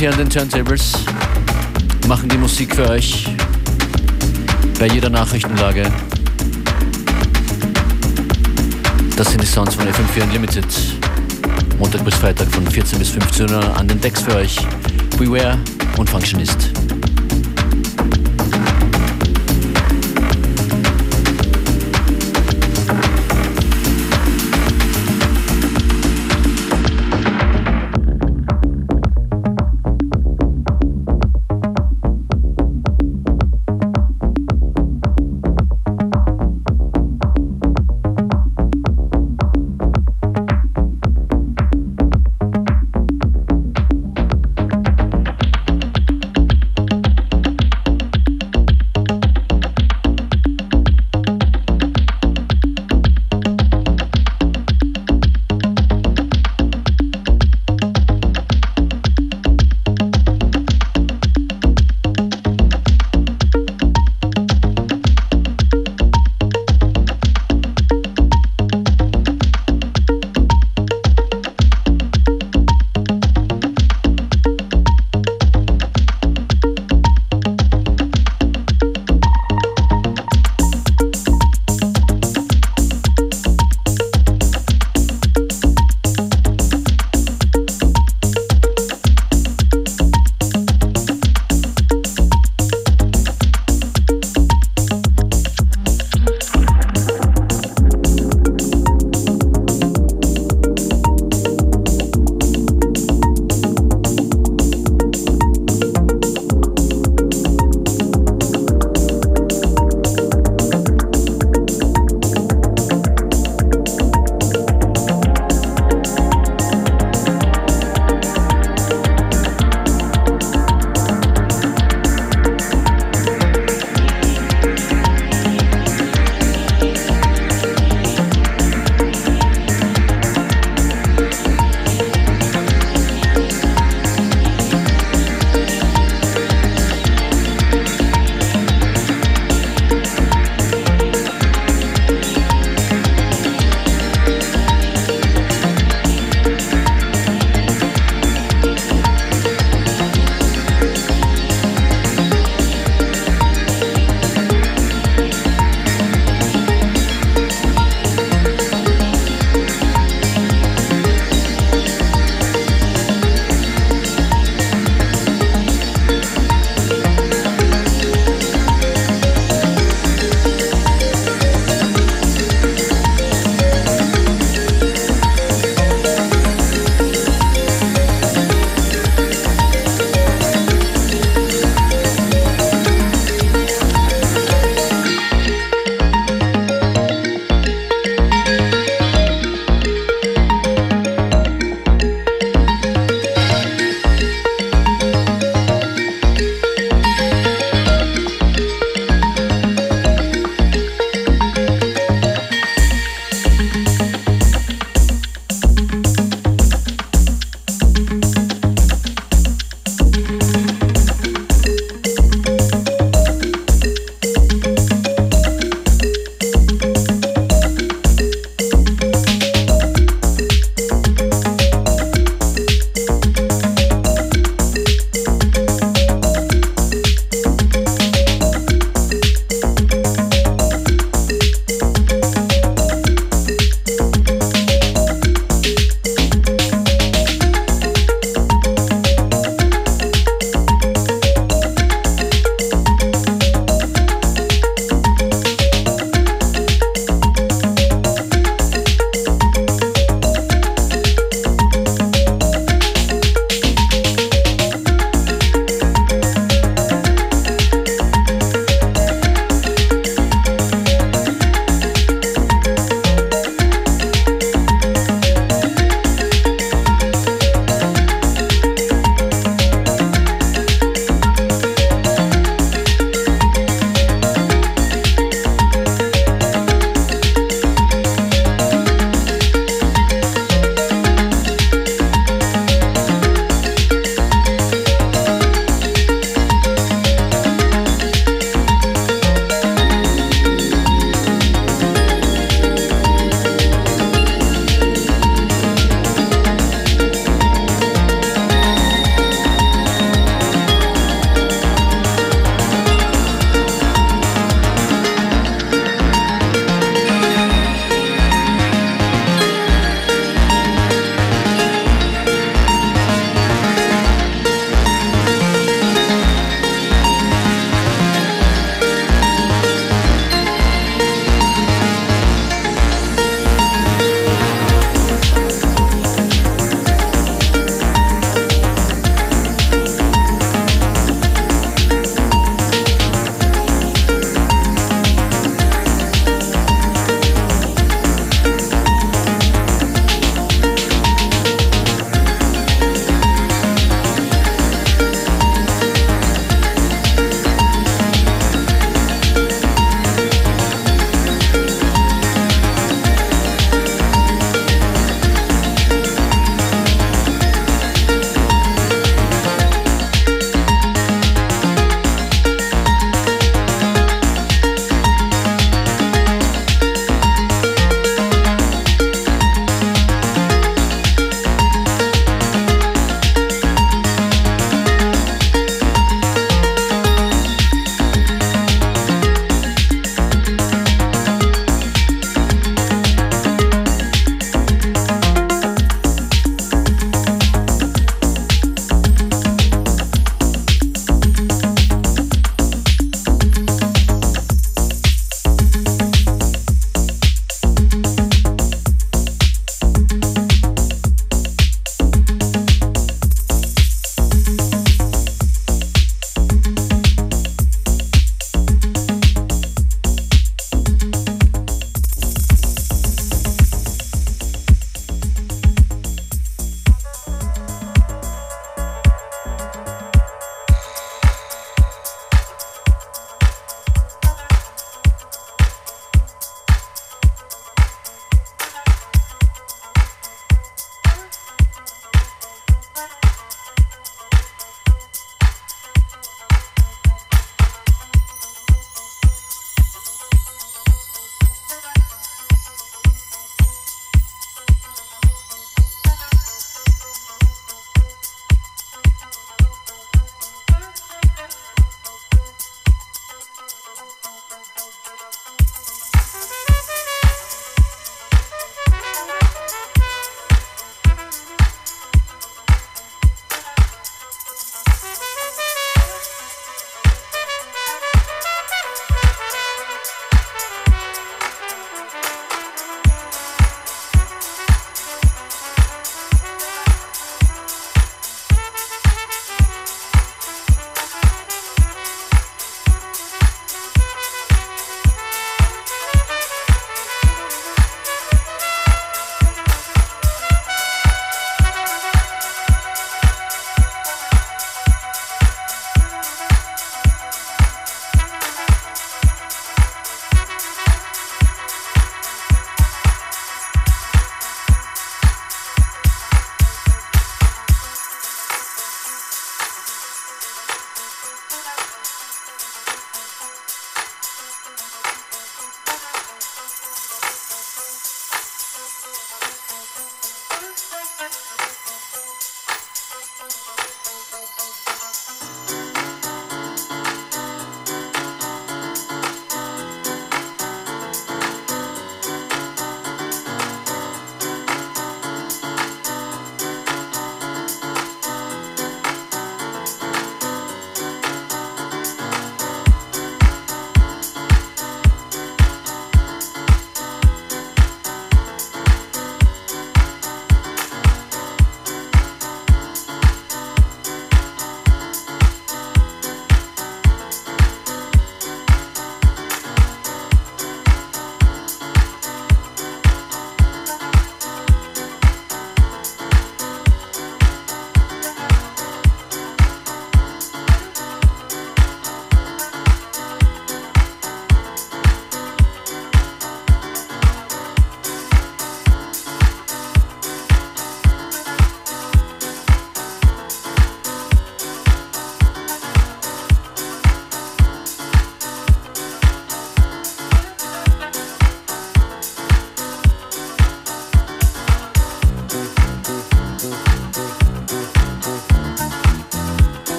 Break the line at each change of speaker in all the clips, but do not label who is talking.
hier an den Turntables, machen die Musik für euch bei jeder Nachrichtenlage. Das sind die Sounds von FM4 Unlimited. Montag bis Freitag von 14 bis 15 Uhr an den Decks für euch. Beware und Functionist.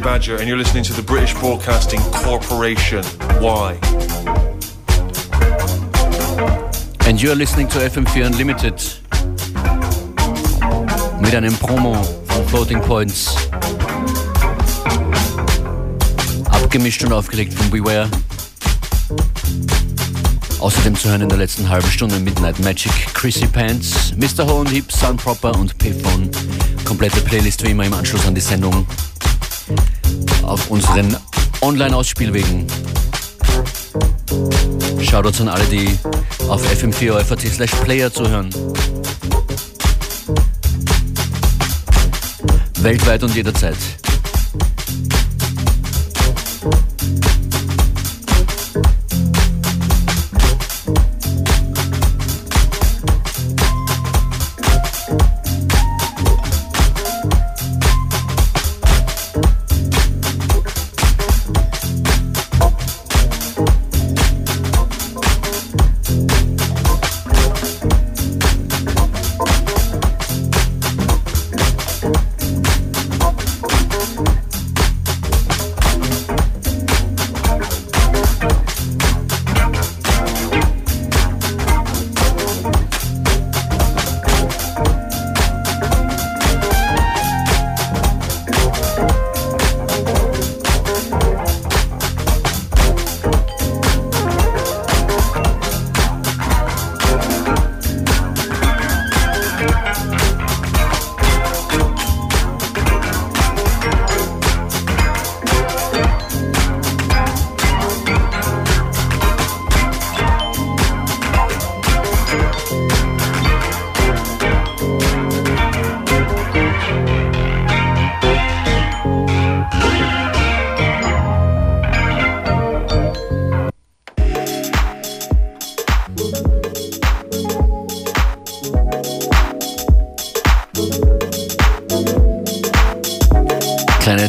DJ Badger, and you're listening to the British Broadcasting Corporation. Why?
And you're listening to FM4 Unlimited mit einem Promo von Floating Points. Abgemischt und aufgelegt von Beware. Außerdem zu hören in der letzten halben Stunde Midnight Magic, Chrissy Pants, Mr. Ho und Hip, Sun Proper und Payphone. Komplette Playlist wie immer im Anschluss an die Sendung auf unseren Online-Ausspielwegen. Shoutouts an alle, die auf fm4 slash player zuhören. Weltweit und jederzeit.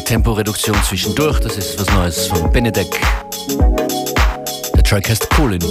Temporeduktion zwischendurch. Das ist was Neues von Benedek. Der Track heißt Coolin.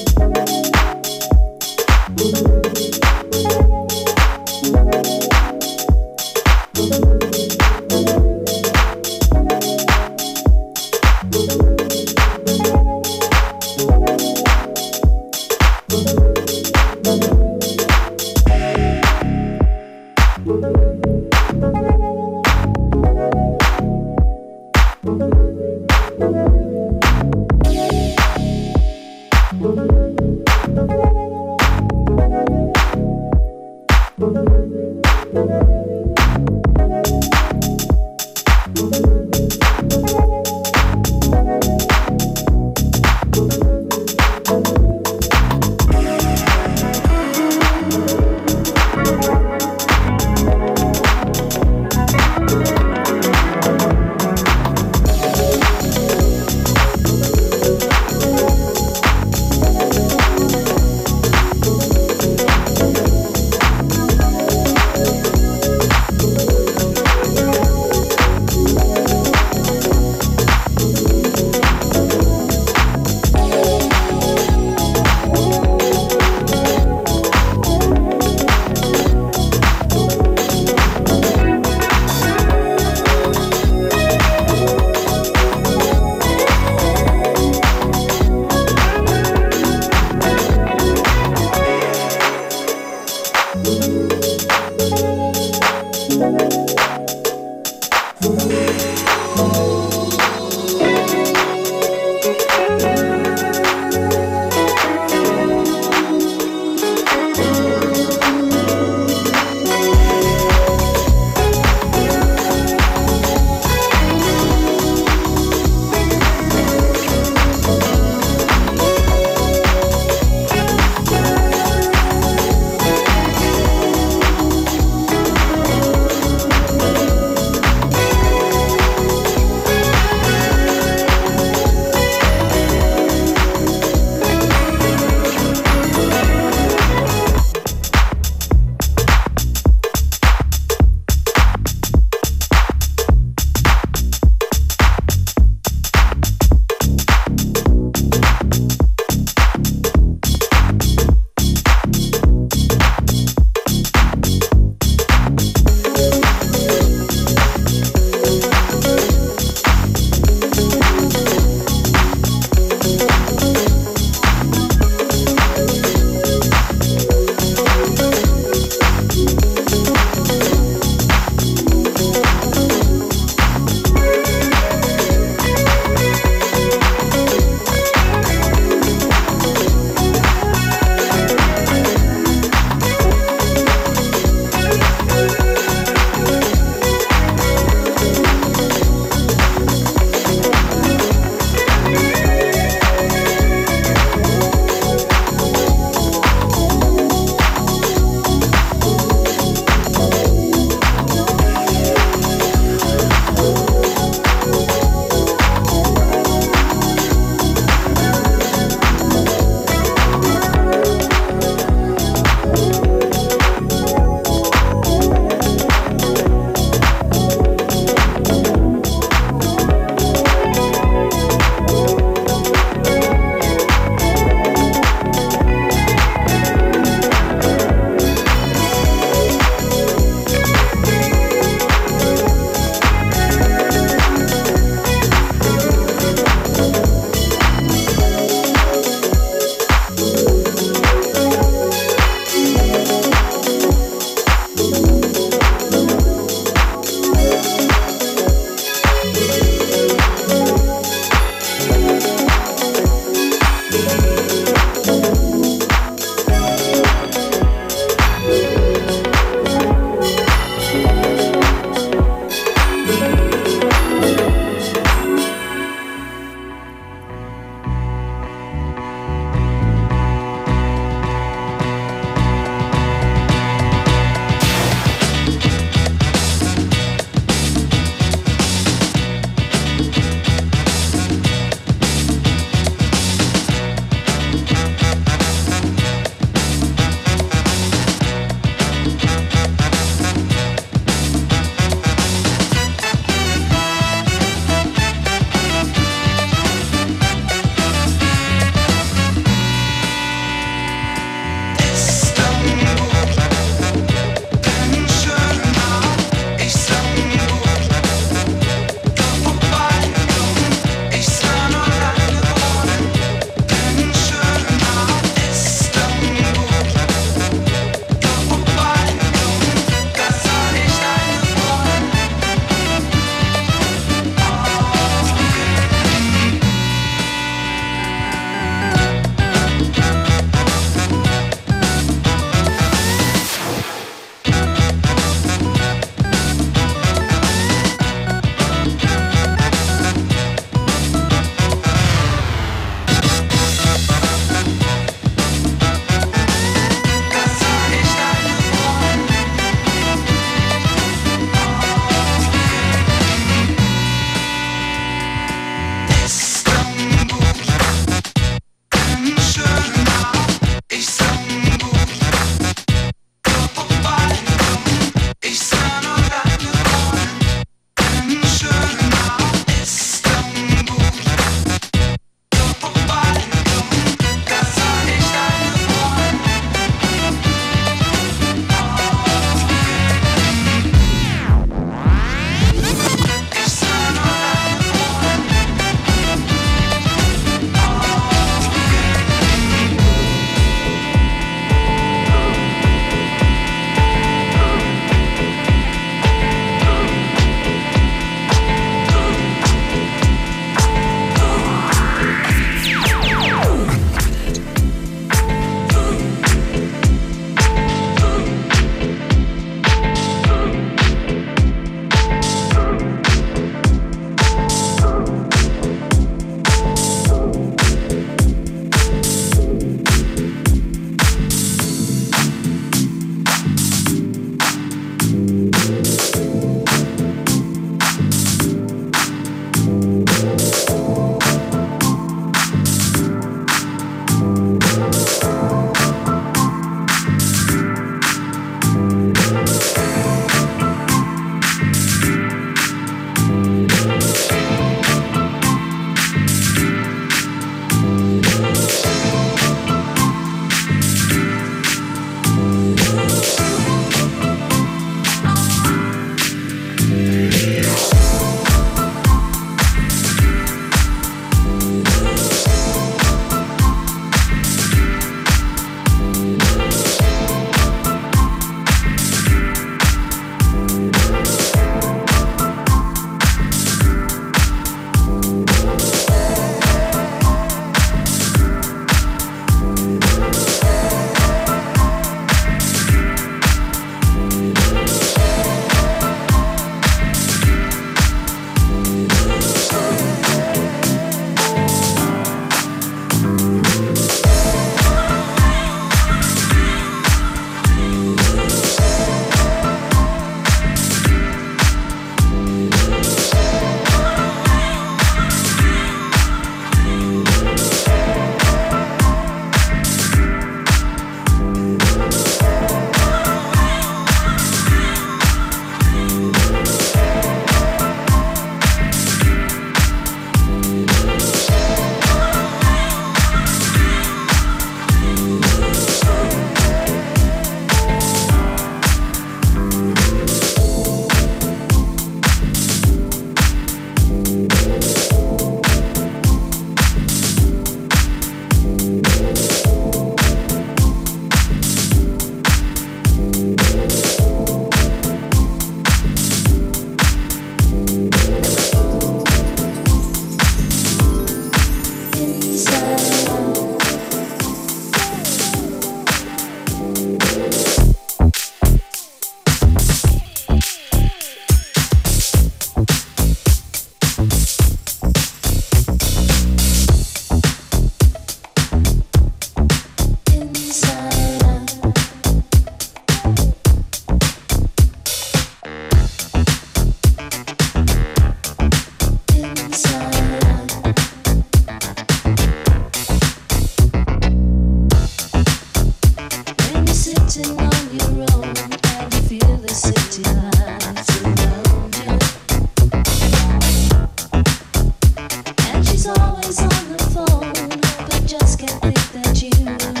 you.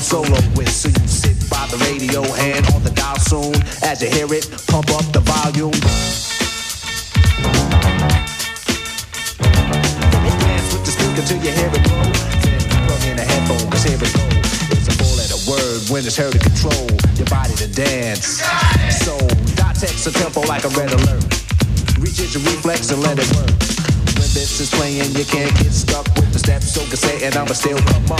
Solo with. So you sit by the radio, hand on the dial soon. As you hear it, pump up the volume. Dance with the speaker till you hear it blow. Then plug in a headphone, cause here it go. It's a four letter word when it's heard to control your body to dance. So, dot text a tempo like a red alert. Reach your reflex and let it work When this is playing, you can't get stuck with the steps so cassette and I'ma still come up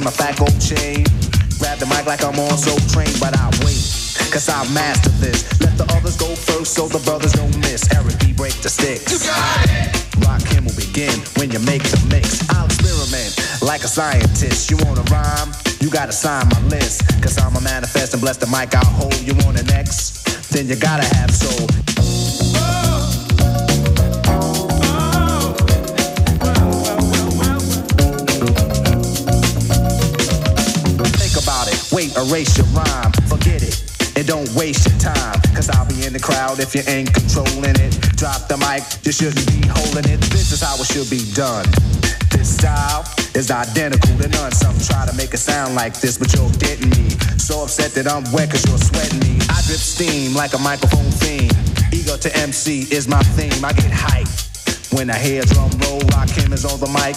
and my fat gold chain. Grab the mic like I'm on so trained, but I wait. Cause I master this. Let the others go first so the brothers don't miss. Eric B. break the sticks.
You got it.
Rakim will begin when you make the mix. I'll experiment like a scientist. You wanna rhyme? You gotta sign my list. Cause I'm a manifest and bless the mic I'll hold. You want an X? Then you gotta have soul. The crowd if you ain't controlling it. Drop the mic, you shouldn't be holding it. This is how it should be done. This style is identical to none. Some try to make it sound like this, but you're getting me. So upset that I'm wet cause you're sweating me. I drip steam like a microphone theme. Ego to MC is my theme. I get hyped when I hear drum roll. Rakim is on the mic,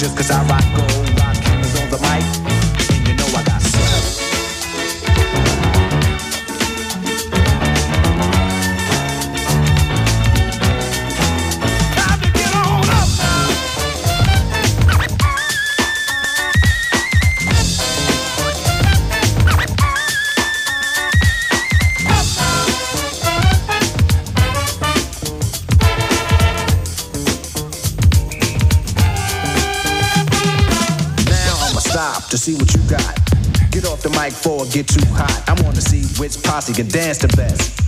just cause I rock gold. See what you got. Get off the mic for it get too hot. I wanna see which posse can dance the best.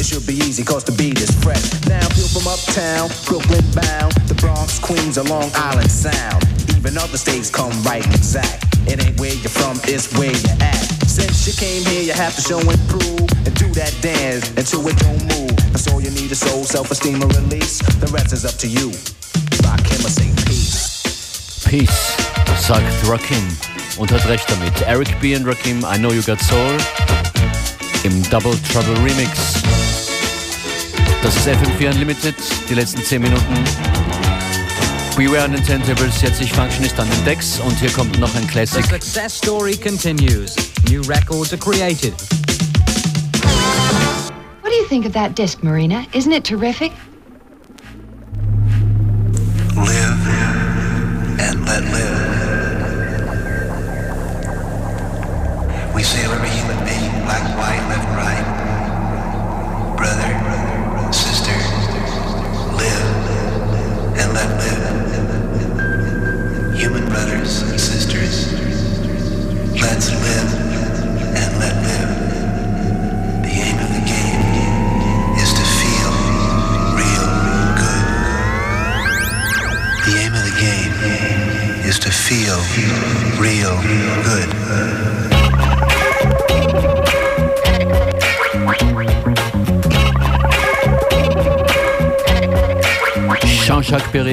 It should be easy cause the beat is fresh. Now feel from uptown, Brooklyn bound, the Bronx, Queens, or Long Island sound. Even other states come right exact. It ain't where you're from, it's where you're at. Since you came here, you have to show and prove and do that dance until it don't move. That's all you need is soul, self-esteem, and release. The rest is up to you. Rakim or say peace.
Peace, sagt Rakim. Und hat recht damit. Eric B. und Rakim, I Know You Got Soul im Double Trouble Remix. Das ist FM4 Unlimited, die letzten 10 Minuten. Beware on Intentables, jetzt ich Functionist an den Decks und hier kommt noch ein Classic.
The success story continues. New records are created.
you think of that disc, Marina? Isn't it terrific?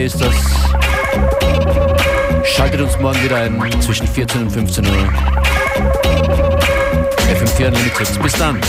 Ist das. Schaltet uns morgen wieder ein zwischen 14 und 15 Uhr. FM4 Unlimited. Bis dann.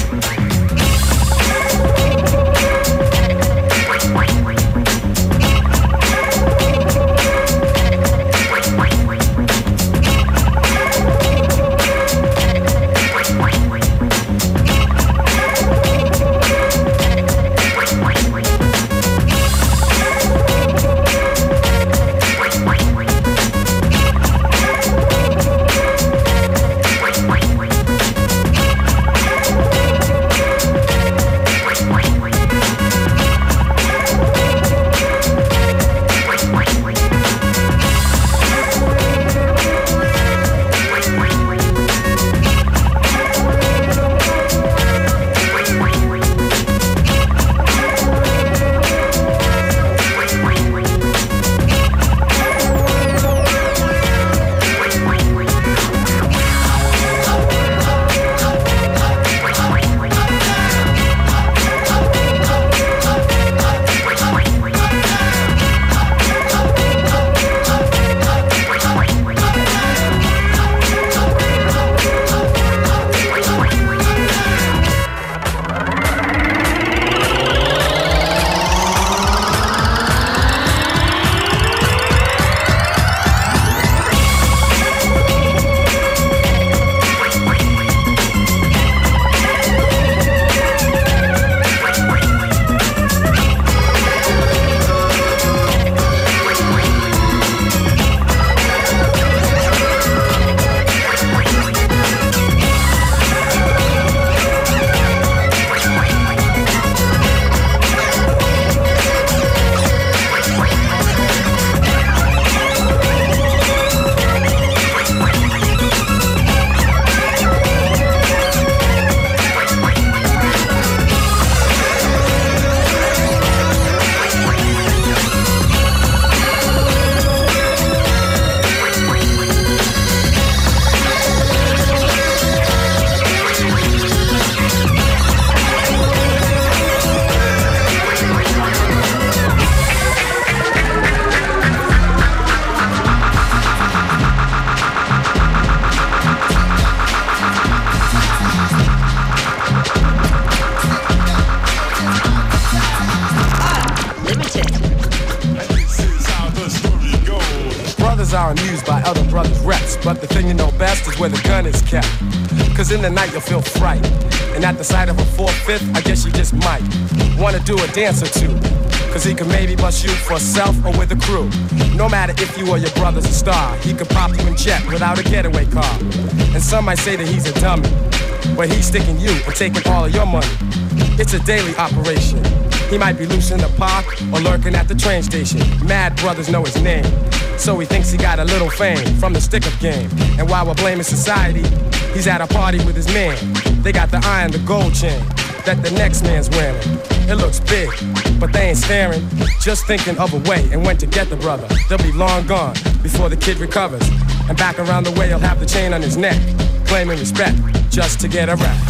Cause in the night you'll feel fright. And at the sight of a four-fifth, I guess you just might wanna do a dance or two. Cause he could maybe bust you for self or with a crew. No matter if you or your brother's a star, he could pop you in jet without a getaway car. And some might say that he's a dummy, but he's sticking you and taking all of your money. It's a daily operation. He might be loose in the park or lurking at the train station. Mad brothers know his name. So he thinks he got a little fame from the stick up game. And while we're blaming society, he's at a party with his man. They got the eye and the gold chain that the next man's wearing. It looks big, but they ain't staring. Just thinking of a way and when to get the brother. They'll be long gone before the kid recovers. And back around the way, he'll have the chain on his neck, claiming respect just to get a rap.